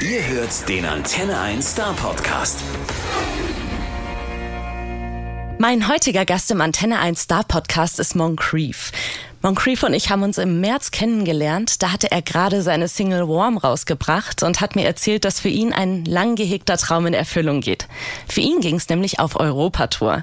Ihr hört den Antenne 1 Star Podcast. Mein heutiger Gast im Antenne 1 Star Podcast ist Moncrief. Moncrief und ich haben uns im März kennengelernt. Da hatte er gerade seine Single Warm rausgebracht und hat mir erzählt, dass für ihn ein lang gehegter Traum in Erfüllung geht. Für ihn ging es nämlich auf Europatour.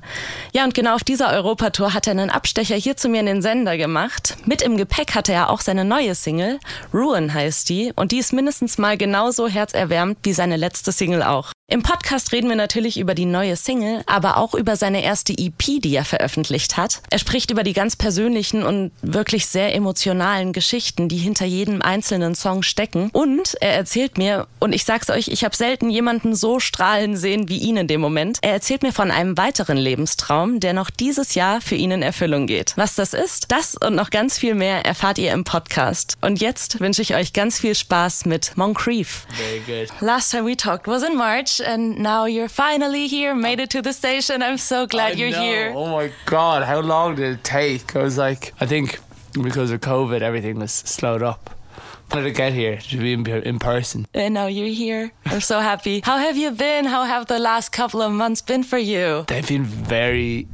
Ja, und genau auf dieser Europatour hat er einen Abstecher hier zu mir in den Sender gemacht. Mit im Gepäck hatte er auch seine neue Single. Ruin heißt die und die ist mindestens mal genauso herzerwärmend wie seine letzte Single auch. Im Podcast reden wir natürlich über die neue Single, aber auch über seine erste EP, die er veröffentlicht hat. Er spricht über die ganz persönlichen und wirklich sehr emotionalen Geschichten, die hinter jedem einzelnen Song stecken. Und er erzählt mir, und ich sag's euch, ich habe selten jemanden so strahlen sehen wie ihn in dem Moment. Er erzählt mir von einem weiteren Lebenstraum, der noch dieses Jahr für ihn in Erfüllung geht. Was das ist, das und noch ganz viel mehr erfahrt ihr im Podcast. Und jetzt wünsche ich euch ganz viel Spaß mit Moncrief. Very good. Last time we talked was in March, and now you're finally here, made it to the station. I'm so glad I you're know. here. Oh my god, how long did it take? I was like, I think because of COVID, everything was slowed up. How did I get here to be in, in person? And now you're here. I'm so happy. How have you been? How have the last couple of months been for you? They've been very,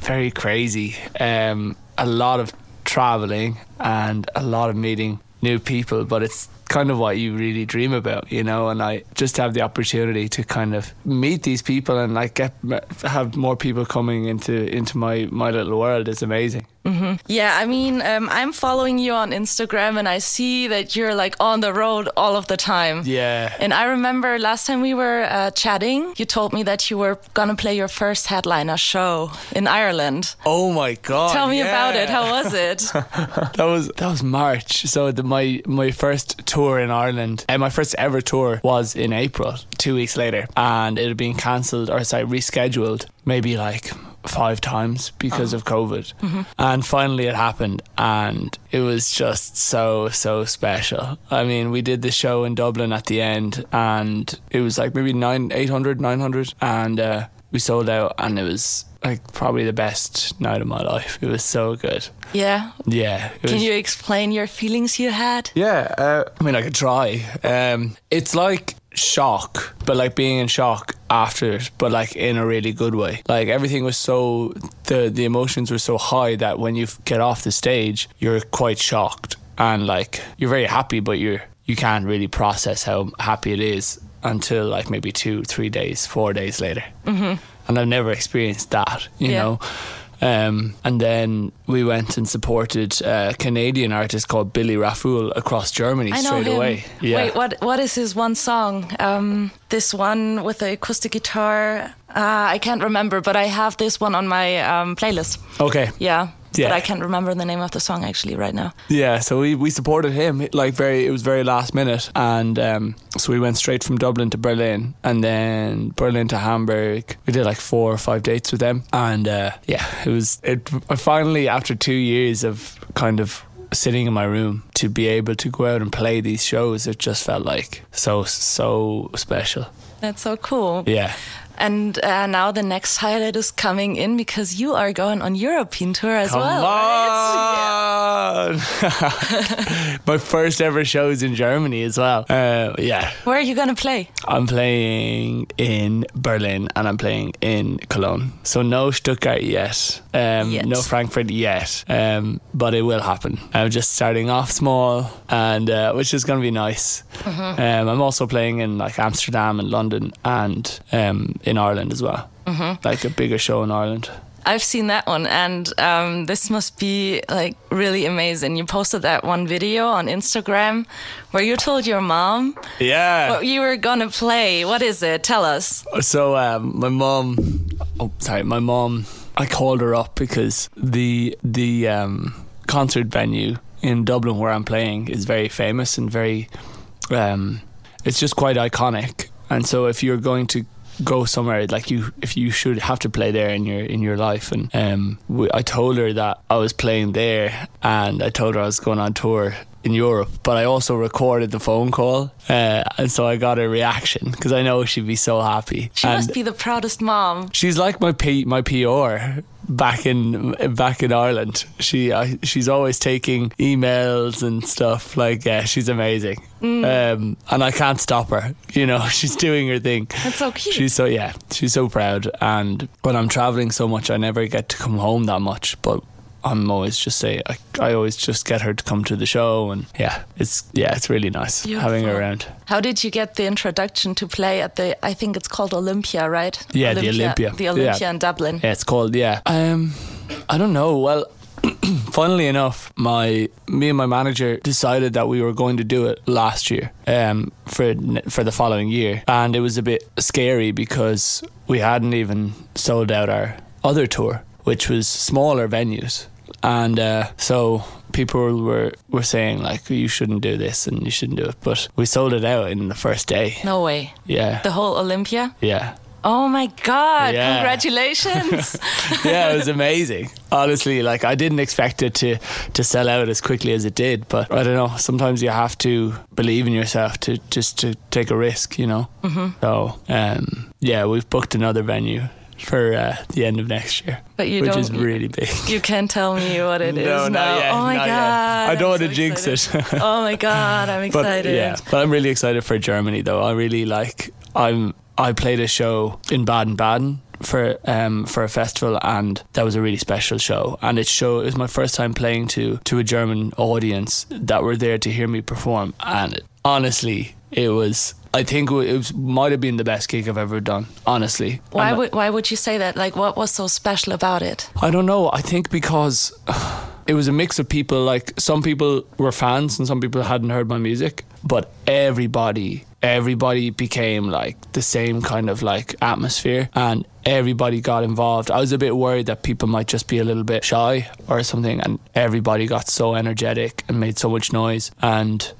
very crazy. Um, a lot of traveling and a lot of meeting new people, but it's kind of what you really dream about, you know. And I just have the opportunity to kind of meet these people and like get have more people coming into into my my little world is amazing. Yeah, I mean, um, I'm following you on Instagram and I see that you're like on the road all of the time. Yeah. And I remember last time we were uh, chatting, you told me that you were gonna play your first headliner show in Ireland. Oh my god! Tell me about it. How was it? that was that was March. So the, my my first tour in Ireland, and my first ever tour was in April. Two weeks later, and it had been cancelled or sorry rescheduled maybe like five times because of COVID. And finally, it happened, and it was just so so special. I mean, we did the show in Dublin at the end, and it was like maybe nine, 800, 900, and uh, we sold out, and it was. Like probably the best night of my life. It was so good. yeah. Yeah. Can was- you explain your feelings you had? yeah, uh, I mean, I could try. Um, it's like shock, but like being in shock after it, but like in a really good way. Like everything was so the the emotions were so high that when you get off the stage, you're quite shocked and like you're very happy, but you're you can't really process how happy it is until like maybe two, three days, four days later. Mm-hmm. And I've never experienced that, you Yeah. know. Um, and then we went and supported a Canadian artist called Billy Raffoul across Germany straight him. away. Yeah. Wait, what? What is his one song? Um, this one with the acoustic guitar. Uh, I can't remember, but I have this one on my um, playlist. Okay. Yeah. Yeah. But I can't remember the name of the song actually right now. Yeah, so we, we supported him like very it was very last minute and um, so we went straight from Dublin to Berlin and then Berlin to Hamburg. We did like four or five dates with them and uh, yeah, it was it finally after 2 years of kind of sitting in my room to be able to go out and play these shows it just felt like so so special. That's so cool. Yeah. And uh, now the next highlight is coming in because you are going on European tour as Come well. right? On! My first ever shows in Germany as well. Uh, yeah, Where are you gonna play? I'm playing in Berlin and I'm playing in Cologne. So no Stuttgart yet. Um, Yet. No Frankfurt yet. Um, but it will happen. I'm just starting off small, and uh, which is going to be nice. Mm-hmm. Um, I'm also playing in like Amsterdam and London and um, in Ireland as well. Mm-hmm. Like a bigger show in Ireland. I've seen that one, and um, this must be like really amazing. You posted that one video on Instagram where you told your mom Yeah. what you were gonna play. What is it? Tell us. So um, my mom, oh sorry, my mom. I called her up because the the um, concert venue in Dublin where I'm playing is very famous and very. Um, it's just quite iconic, and so if you're going to go somewhere like you if you should have to play there in your in your life. And um we, I told her that I was playing there and I told her I was going on tour in Europe but I also recorded the phone call uh, and so I got a reaction because I know she'd be so happy She and must be the proudest mom. she's like my P, my PR back in back in Ireland. She I, she's always taking emails and stuff. Like yeah, she's amazing, um, and I can't stop her. You know, she's doing her thing. That's so cute. She's so yeah, she's so proud. And when I'm traveling so much, I never get to come home that much. But I'm always just say I, I always just get her to come to the show, and yeah, it's yeah, it's really nice having her around. How did you get the introduction to play at the? I think it's called Olympia, right? Yeah, the Olympia. The Olympia Yeah. in Dublin. Yeah, it's called yeah. Um, I don't know. Well, funnily enough, my me and my manager decided that we were going to do it last year, um, for for the following year, and it was a bit scary because we hadn't even sold out our other tour, which was smaller venues, and uh, so people were were saying like you shouldn't do this and you shouldn't do it, but we sold it out in the first day. No way. Yeah, The whole Olympia. yeah. Oh my God! Yeah. Congratulations. yeah, it was amazing. Honestly, like I didn't expect it to to sell out as quickly as it did. But I don't know. Sometimes you have to believe in yourself to just to take a risk, you know. Mm-hmm. So um, yeah, we've booked another venue for uh, the end of next year, But you which is really big. you can't tell me what it is No, not now. yet, oh my God! yet. I don't want to jinx excited. it. oh my God! I'm but excited. yeah, but I'm really excited for Germany though. I really like. I'm. I played a show in Baden Baden for um for a festival, and that was a really special show. And it show it was my first time playing to to a German audience that were there to hear me perform. And honestly, it was. I think it might have been the best gig I've ever done. Honestly, Why And would Why would you say that? Like, what was so special about it? I don't know. I think because it was a mix of people. Like some people were fans and some people hadn't heard my music, but everybody, everybody became like the same kind of like atmosphere, and everybody got involved. I was a bit worried that people might just be a little bit shy or something, and everybody got so energetic and made so much noise. And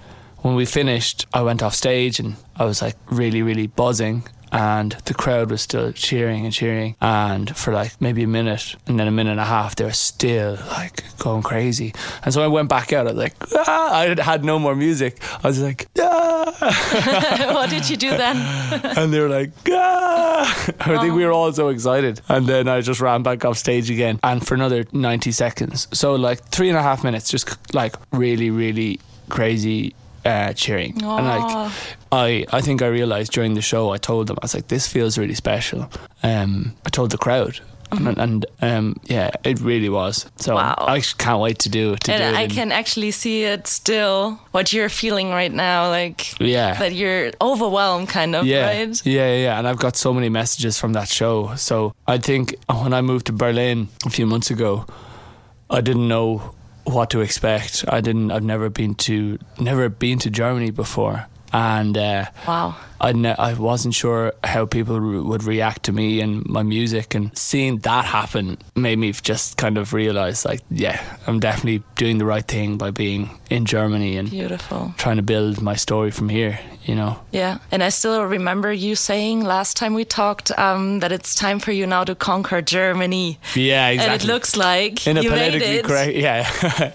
when we finished, I went off stage and I was like really, really buzzing. And the crowd was still cheering and cheering. And for like maybe a minute and then a minute and a half, they were still like going crazy. And so I went back out. I was like, ah! I had- no more music. I was like, ah! what did you do then? and they were like, ah! I think we were all so excited. And then I just ran back off stage again and for another 90 seconds. So, like, three and a half minutes, just like really, really crazy uh, cheering. And like, I, I think I realized during the show, I told them, I was like, this feels really special. Um, I told the crowd. And, and um, yeah, it really was. So Wow. I can't wait to do to do and it. I can actually see it still. What you're feeling right now, like yeah, that you're overwhelmed, kind of, yeah, right? Yeah, yeah, yeah. And I've got so many messages from that show. So I think when I moved to Berlin a few months ago, I didn't know what to expect. I didn't. I've never been to never been to Germany before, and uh, Wow. I ne- I wasn't sure how people re- would react to me and my music, and seeing that happen made me just kind of realize, like, yeah, I'm definitely doing the right thing by being in Germany and Beautiful. trying to build my story from here. You know. Yeah. And I still remember you saying last time we talked um, that it's time for you now to conquer Germany. Yeah, exactly. And it looks like in a politically it. correct yeah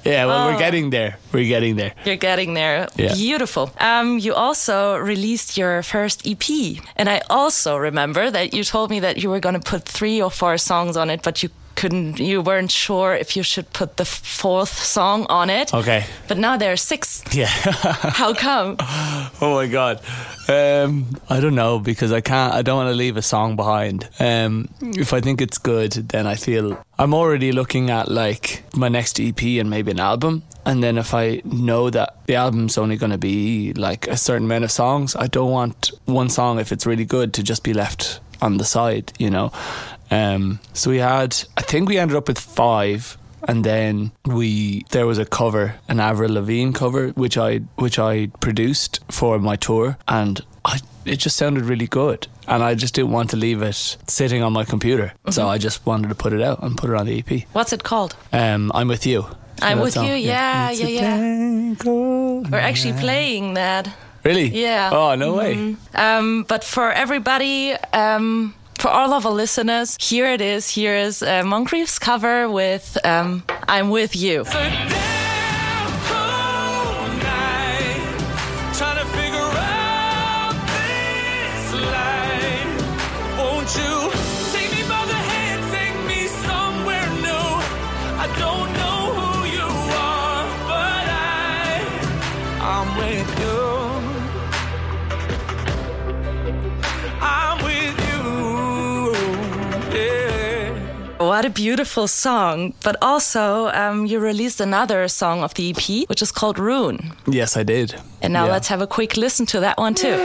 yeah well Oh. we're getting there we're getting there You're getting there. Yeah. Beautiful. Um, you also released your first EP. And I also remember that you told me that you were going to put three or four songs on it, but you couldn't, you weren't sure if you should put the fourth song on it. okay But now there are six. yeah How come? oh my god um i don't know because i can't i don't want to leave a song behind um if i think it's good then i feel i'm already looking at like my next ep and maybe an album and then if i know that the album's only going to be like a certain amount of songs i don't want one song if it's really good to just be left on the side you know um so we had i think we ended up with five and then we there was a cover, an Avril Lavigne cover, which I which I produced for my tour, and I it just sounded really good, and I just didn't want to leave it sitting on my computer, so I just wanted to put it out and put it on the EP. What's it called? Um, I'm with you. I'm with song, you. Yeah, It's yeah, yeah. We're actually playing that. Really? Yeah. Oh no way. Um, but for everybody, um, for all of our listeners, here it is. Here is uh, Moncrieff's cover with um, "I'm with You." What a beautiful song. But also, um, you released another song of the EP, which is called Ruin. Yes, I did. And now Yeah. let's have a quick listen to that one too.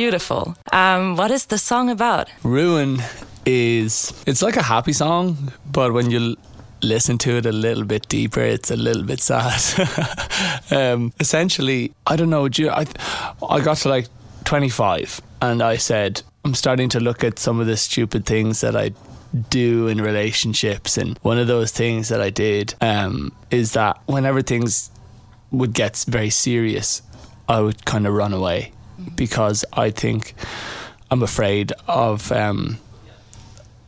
Beautiful. Um, what is the song about? Ruin is it's like a happy song, but when you listen to it a little bit deeper, it's a little bit sad. um, essentially, I don't know. I I got to like 25, and I said I'm starting to look at some of the stupid things that I do in relationships, and one of those things that I did um, is that whenever things would get very serious, I would kind of run away because I think I'm afraid of um,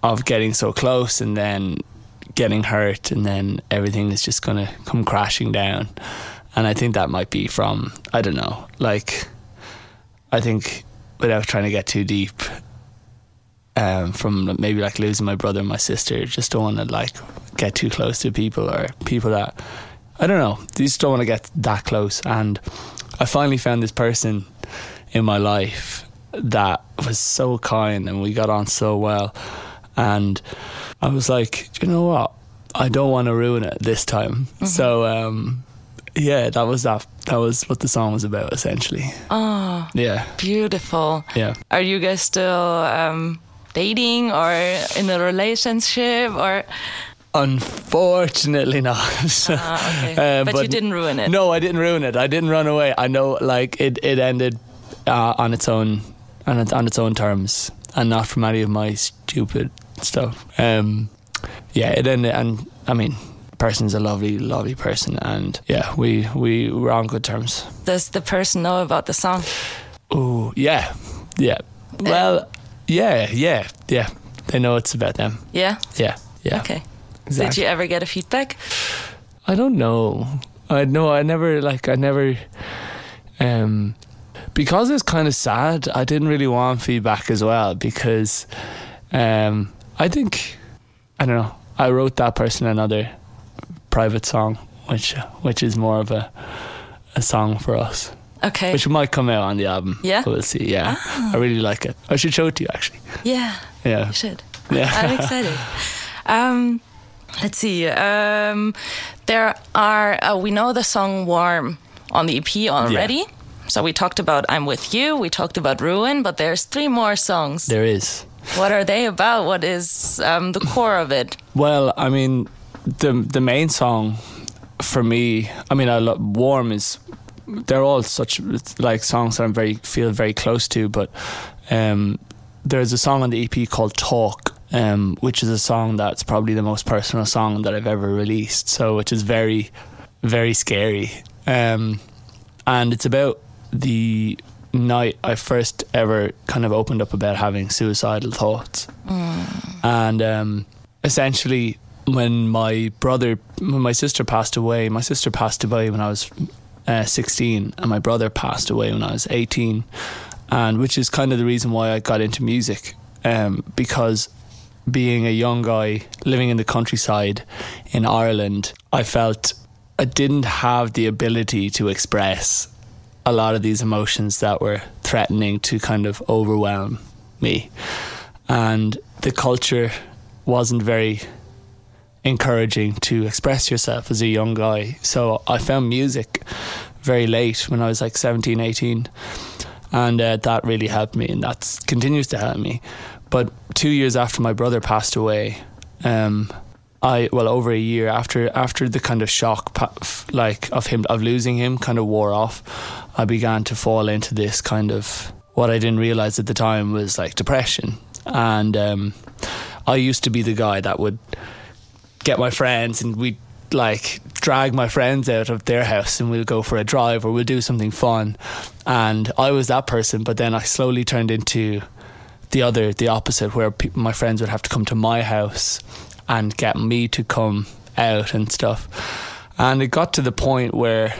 of getting so close and then getting hurt, and then everything is just going to come crashing down. And I think that might be from I don't know, like I think without trying to get too deep. Um, from maybe like losing my brother and my sister, just don't want to like get too close to people or people that I don't know. You just don't want to get that close. And I finally found this person in my life that was so kind and we got on so well. And I was like, "Do you know what? I don't want to ruin it this time. So, um, yeah, that was that. That was what the song was about, essentially. Oh, Yeah, beautiful. yeah. Are you guys still um, dating or in a relationship or? Unfortunately not. Ah, okay. Uh, but, you didn't ruin it. No, I didn't ruin it. I didn't run away. I know, like it, it ended uh, on its own, on its, on its own terms, and not from any of my stupid stuff. Um, yeah, it ended, and I mean, the person's a lovely, lovely person, and yeah, we we were on good terms. Does the person know about the song? Oh, yeah, yeah. Well, yeah, yeah, yeah. They know it's about them. Yeah. Yeah, yeah. Okay. Exactly. Did you ever get a feedback? I don't know. I know I never like I never um because it's kind of sad. I didn't really want feedback as well because um I think I don't know. I wrote that person another private song which which is more of a a song for us. Okay. Which might come out on the album. Yeah? We'll see. Yeah. I really like it. I should show it to you actually. yeah. Yeah. You should. Yeah. I'm excited. Um, let's see. Um, there are, uh, we know the song Warm on the EP already. So we talked about I'm With You, we talked about Ruin, but there's three more songs. There is. What are they about? What is um, the core of it? Well, I mean, the the main song for me, I mean, I love "Warm" is they're all such like songs that I'm very feel very close to. But um, there's a song on the EP called "Talk," um, which is a song that's probably the most personal song that I've ever released. So, which is very, very scary, um, and it's about the night I first ever kind of opened up about having suicidal thoughts. And um, essentially when my brother when my sister passed away my sister passed away when i was uh, 16 and my brother passed away when i was 18 and which is kind of the reason why i got into music um, because being a young guy living in the countryside in ireland i felt i didn't have the ability to express a lot of these emotions that were threatening to kind of overwhelm me and the culture wasn't very encouraging to express yourself as a young guy. So I found music very late when I was like 17, 18. And uh, that really helped me, and that continues to help me. But two years after my brother passed away, um, I well over a year after after the kind of shock like of him of losing him kind of wore off, I began to fall into this kind of what I didn't realize at the time was like depression, and um, I used to be the guy that would get my friends and we'd like drag my friends out of their house and we'll go for a drive or we'll do something fun. And I was that person, but then I slowly turned into the other, the opposite, where pe- my friends would have to come to my house and get me to come out and stuff. And it got to the point where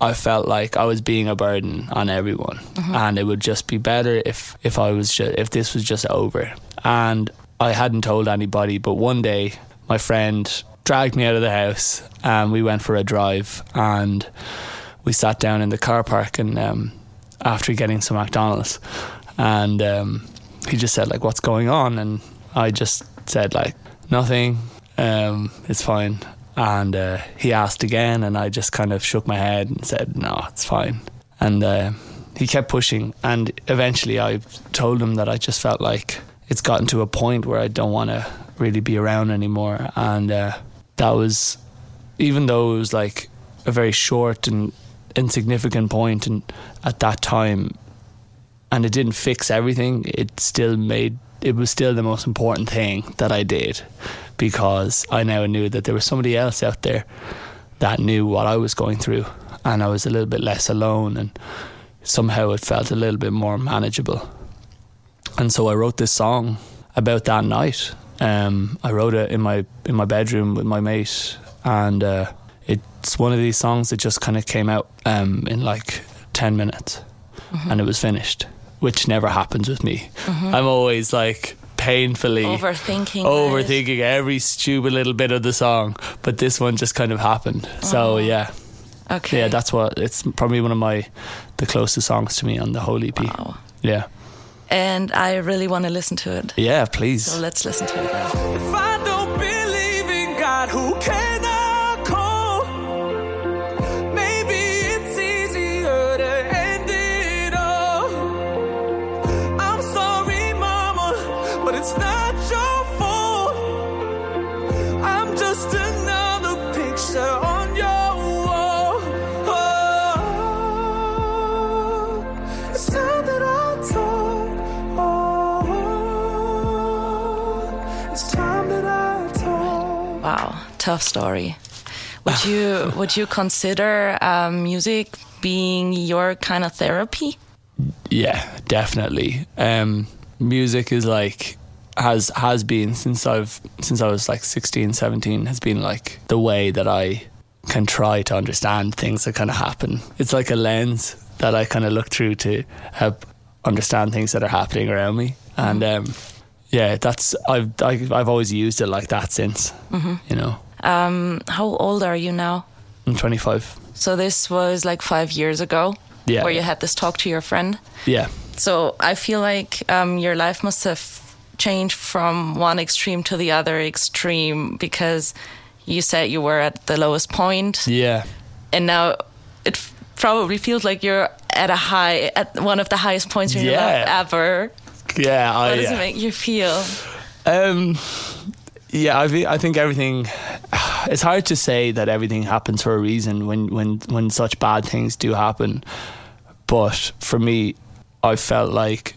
I felt like I was being a burden on everyone, and it would just be better if if I was just, if this was just over. And I hadn't told anybody, but one day my friend dragged me out of the house, and we went for a drive, and we sat down in the car park, and um, after getting some McDonald's, and um, he just said like, "What's going on?" And I just said like, "Nothing. Um, it's fine." And uh, he asked again, and I just kind of shook my head and said, "No, it's fine." And uh, he kept pushing, and eventually I told him that I just felt like it's gotten to a point where I don't want to really be around anymore, and uh, that was, even though it was like a very short and insignificant point, and at that time, and it didn't fix everything. It still made it was still the most important thing that I did because I now knew that there was somebody else out there that knew what I was going through, and I was a little bit less alone, and somehow it felt a little bit more manageable. And so I wrote this song about that night. Um, I wrote it in my in my bedroom with my mate, and uh, it's one of these songs that just kind of came out um, in like ten minutes, and it was finished, which never happens with me. Mm-hmm. I'm always like painfully Overthinking. it. overthinking every stupid little bit of the song, but this one just kind of happened. So uh-huh. yeah, Okay. yeah, that's what it's probably one of my the closest songs to me on the whole EP. Wow. Yeah, And I really want to listen to it. yeah, please. So let's listen to it now. If I don't believe in God, who can tough story. Would you would you consider um, music being your kind of therapy? Yeah, definitely. Um, music is like has has been since I've since I was like 16, 17 has been like the way that I can try to understand things that kind of happen. It's like a lens that I kind of look through to help understand things that are happening around me. And um, yeah, that's I've I've I've always used it like that since. You know, Um, how old are you now? I'm 25. So this was like five years ago, Yeah. where you had this talk to your friend. Yeah, So I feel like um, your life must have changed from one extreme to the other extreme because you said you were at the lowest point, yeah. and now it f- probably feels like you're at a high, at one of the highest points in your life ever. Yeah, How I, does yeah. it make you feel? Um, yeah, I, I think everything. It's hard to say that everything happens for a reason when when when such bad things do happen. But for me, I felt like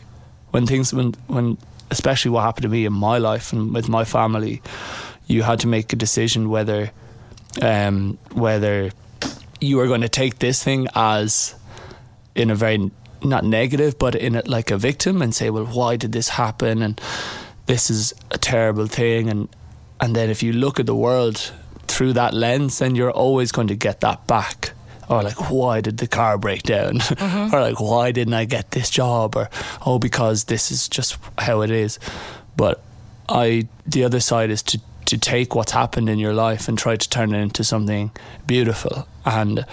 when things when when especially what happened to me in my life and with my family, you had to make a decision whether um, whether you were going to take this thing as in a very not negative, but in a, like a victim and say, well, why did this happen? And this is a terrible thing. And and then if you look at the world through that lens, then you're always going to get that back. Or like, why did the car break down? or like, why didn't I get this job? Or oh, because this is just how it is. But I, the other side is to to take what's happened in your life and try to turn it into something beautiful. And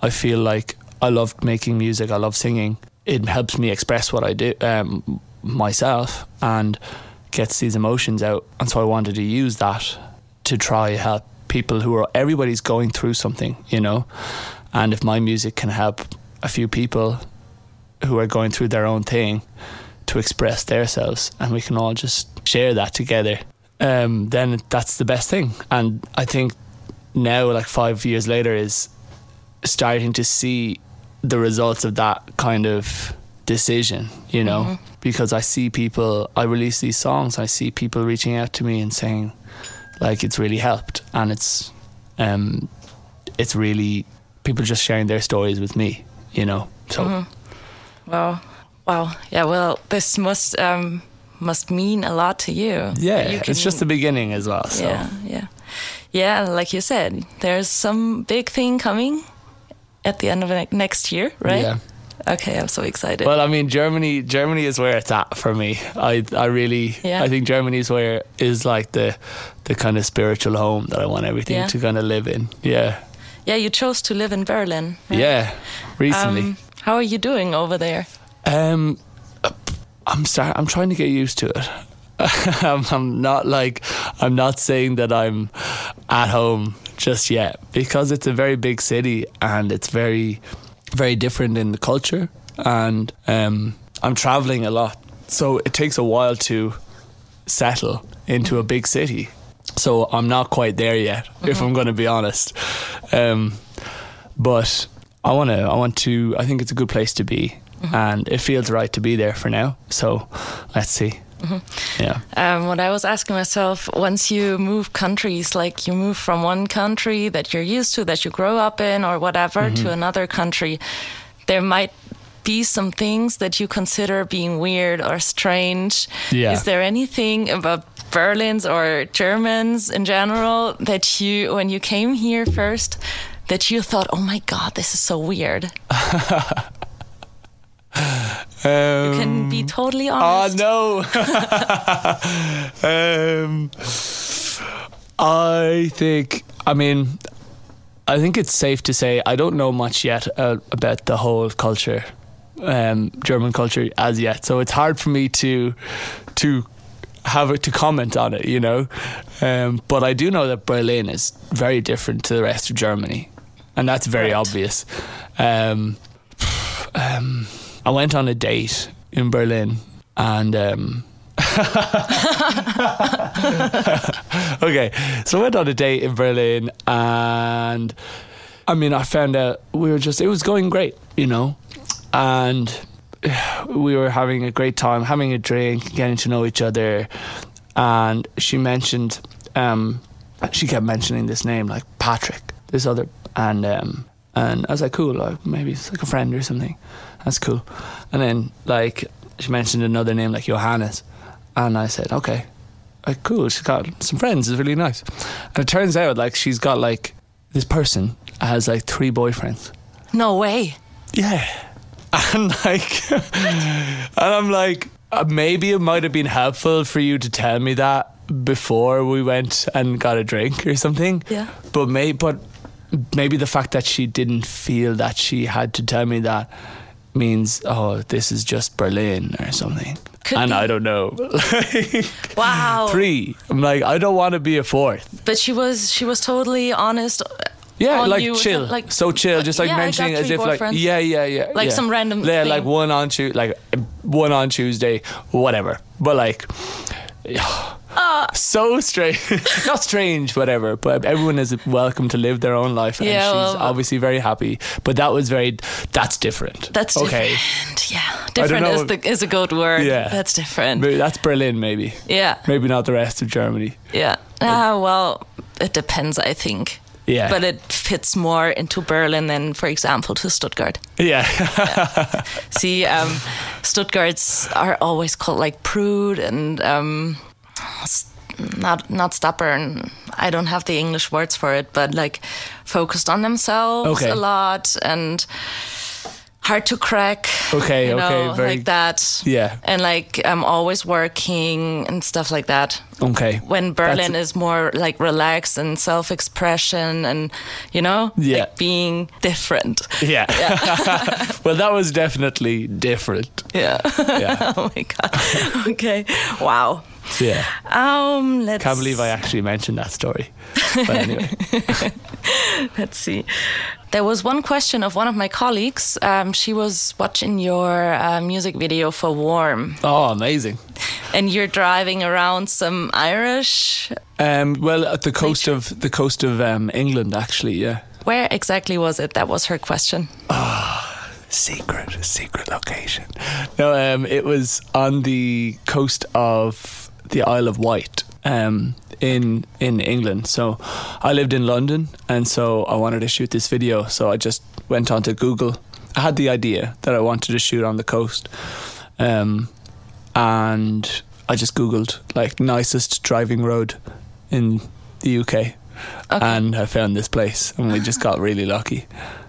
I feel like I love making music. I love singing. It helps me express what I do um, myself and gets these emotions out. And so I wanted to use that to try help people who are everybody's going through something, you know. And if my music can help a few people who are going through their own thing to express themselves, and we can all just share that together, um, then that's the best thing. And I think now, like five years later, is starting to see the results of that kind of decision, you know, because I see people, I release these songs, I see people reaching out to me and saying, like, it's really helped. And it's, um, it's really people just sharing their stories with me, you know. So, Wow. Wow. Yeah, well, this must um, must mean a lot to you. Yeah, You it's just the beginning as well. So yeah, yeah, yeah. Like you said, there's some big thing coming at the end of ne- next year, right? Yeah. Okay, I'm so excited. Well, I mean, Germany. Germany is where it's at for me. I, I really, Yeah. I think Germany is where is like the, the kind of spiritual home that I want everything Yeah. to kind of live in. Yeah, yeah, you chose to live in Berlin. right? yeah. Recently, Um, how are you doing over there? um, I'm start. I'm trying to get used to it. I'm not like I'm not saying that I'm at home just yet because it's a very big city and it's very very different in the culture and um, I'm traveling a lot. So it takes a while to settle into a big city. So I'm not quite there yet if I'm going to be honest. Um, but I want to I want to I think it's a good place to be. And it feels right to be there for now. So let's see yeah Um, what I was asking myself, once you move countries, like you move from one country that you're used to, that you grow up in, or whatever, Mm-hmm. to another country, there might be some things that you consider being weird or strange. Yeah. Is there anything about Berlins or Germans in general that you, when you came here first, that you thought, oh my God, this is so weird? You can be totally Oh honest. no. um, I think. I mean, I think it's safe to say I don't know much yet uh, about the whole culture, um, German culture as yet. So it's hard for me to to have it to comment on it. You know, um, but I do know that Berlin is very different to the rest of Germany, and that's very Right. obvious. Um, um, I went on a date in Berlin and um okay so I went on a date in Berlin and I mean I found out we were just it was going great you know? And we were having a great time having a drink getting to know each other. And she mentioned um she kept mentioning this name like Patrick this other and um and I was like cool like maybe it's like a friend or something that's cool and then like she mentioned another name like Johannes and I said okay like cool she's got some friends it's really nice and it turns out like she's got like this person has like three boyfriends No way. yeah. And like, and I'm like, uh, maybe it might have been helpful for you to tell me that before we went and got a drink or something. Yeah. But may, but maybe the fact that she didn't feel that she had to tell me that means, oh, this is just Berlin or something. Could and be. I don't know. Wow. Three. I'm like, I don't want to be a fourth. But she was she was totally honest. Uh, yeah, like you, chill, like so chill, just like yeah, mentioning as if like yeah, yeah, yeah, Like yeah. some random yeah, thing. like one on Tuesday, like one on Tuesday, whatever. But like, Uh. so strange, not strange, whatever. But everyone is welcome to live their own life, and Yeah, she's well- obviously very happy. But that was very, that's different. That's okay. different. Yeah, different is the is a good word. Yeah. that's different. Maybe that's Berlin, maybe. Yeah, Maybe not the rest of Germany. yeah. Ah, well, it depends. I think. Yeah. But it fits more into Berlin than, for example, to Stuttgart. Yeah. See, um, Stuttgarts are always called like prude and um, not not stubborn. I don't have the English words for it, but like focused on themselves Okay. a lot and hard to crack. Okay, you okay, know, very- like that. Yeah. and like I'm always working and stuff like that. okay. When Berlin That's- is more like relaxed and self-expression and you know, Yeah. like being different. Yeah. well, that was definitely different. Yeah. Yeah. oh my god. Okay. Wow. Yeah. Um. Let's. Can't believe I actually mentioned that story. But anyway. Let's see. There was one question of one of my colleagues. Um, she was watching your uh, music video for Warm, Oh, amazing. and you're driving around some Irish. Um, well, at the coast of the coast of um, England, actually, yeah. Where exactly was it? That was her question. Secret, secret location. No, um, it was on the coast of the Isle of Wight, um, in in England. So, I lived in London, and so I wanted to shoot this video. So I just went onto Google. I had the idea that I wanted to shoot on the coast, um, and I just googled like nicest driving road in the UK, and I found this place, and we just got really lucky.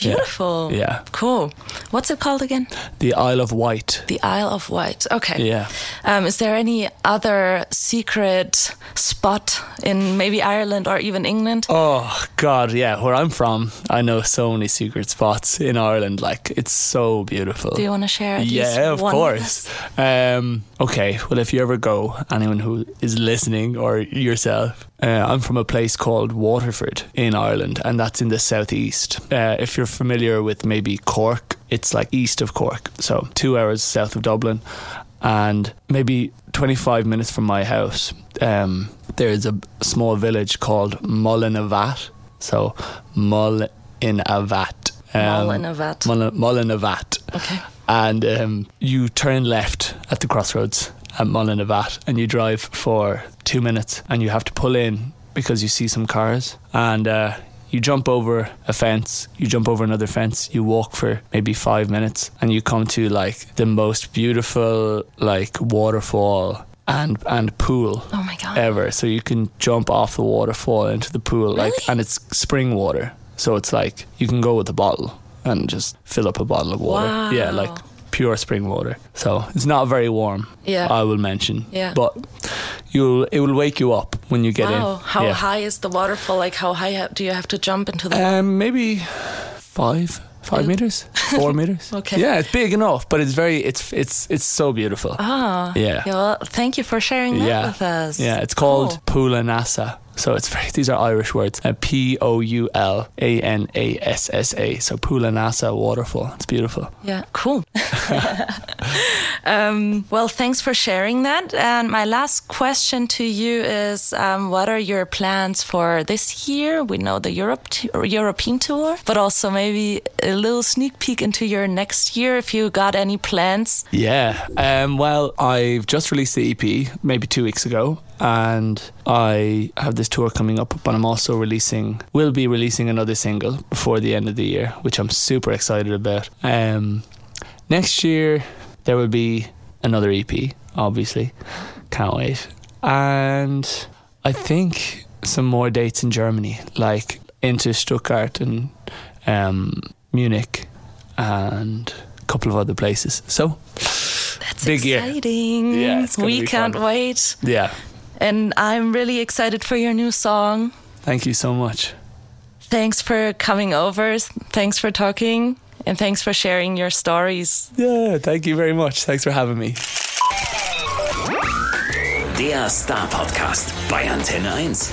Yeah. Beautiful. Yeah. Cool. What's it called again? The Isle of Wight. The Isle of Wight. Okay. Yeah. Um, is there any other secret spot in maybe Ireland or even England? Oh God, yeah. Where I'm from, I know so many secret spots in Ireland. Like it's so beautiful. Do you want to share? Yeah, of course. Um, okay, well, if you ever go, anyone who is listening or yourself, uh, I'm from a place called Waterford in Ireland, and that's in the southeast. Uh, if you're familiar with maybe Cork, it's like east of Cork, so two hours south of Dublin, and maybe 25 minutes from my house. Um, there's a small village called Mullinavat. So Mullinavat. Um, Mullinavat. Mull- Mullinavat Okay. and um, you turn left at the crossroads at Mullinavat and you drive for two minutes and you have to pull in because you see some cars and uh, you jump over a fence, you jump over another fence, you walk for maybe five minutes and you come to like the most beautiful like waterfall and and pool Oh my god. ever. So you can jump off the waterfall into the pool, like, Really? and it's spring water. So it's like you can go with a bottle and just fill up a bottle of water. Wow. Yeah, like pure spring water. So it's not very warm. Yeah. I will mention. Yeah. but you'll it will wake you up when you get wow. in. How yeah. high is the waterfall? Like how high do you have to jump into the? Um, maybe five. Five meters, four meters. Okay. Yeah, it's big enough, but it's very, it's it's it's so beautiful. Ah. Yeah. Well, thank you for sharing that yeah. with us. Yeah, it's called Cool. Poulanassa. So it's very, these are Irish words. Uh, P O U L A N A S S A. So Poulanassa waterfall. It's beautiful. Yeah, cool. um, well, thanks for sharing that. And my last question to you is um, what are your plans for this year? We know the Europe t- European tour, but also maybe a little sneak peek into your next year if you got any plans. Yeah. Um, well, I've just released the EP maybe two weeks ago, and I have this tour coming up. But I'm also releasing, will be releasing another single before the end of the year, which I'm super excited about. Um, next year there will be another EP. Obviously, can't wait. And I think some more dates in Germany, like into Stuttgart and um, Munich and a couple of other places. So That's Big year. exciting. Yeah, it's we can't fun. wait. yeah, And I'm really excited for your new song. thank you so much. Thanks for coming over. Thanks for talking. And thanks for sharing your stories. Yeah, thank you very much. Thanks for having me. Der Star Podcast bei Antenne 1.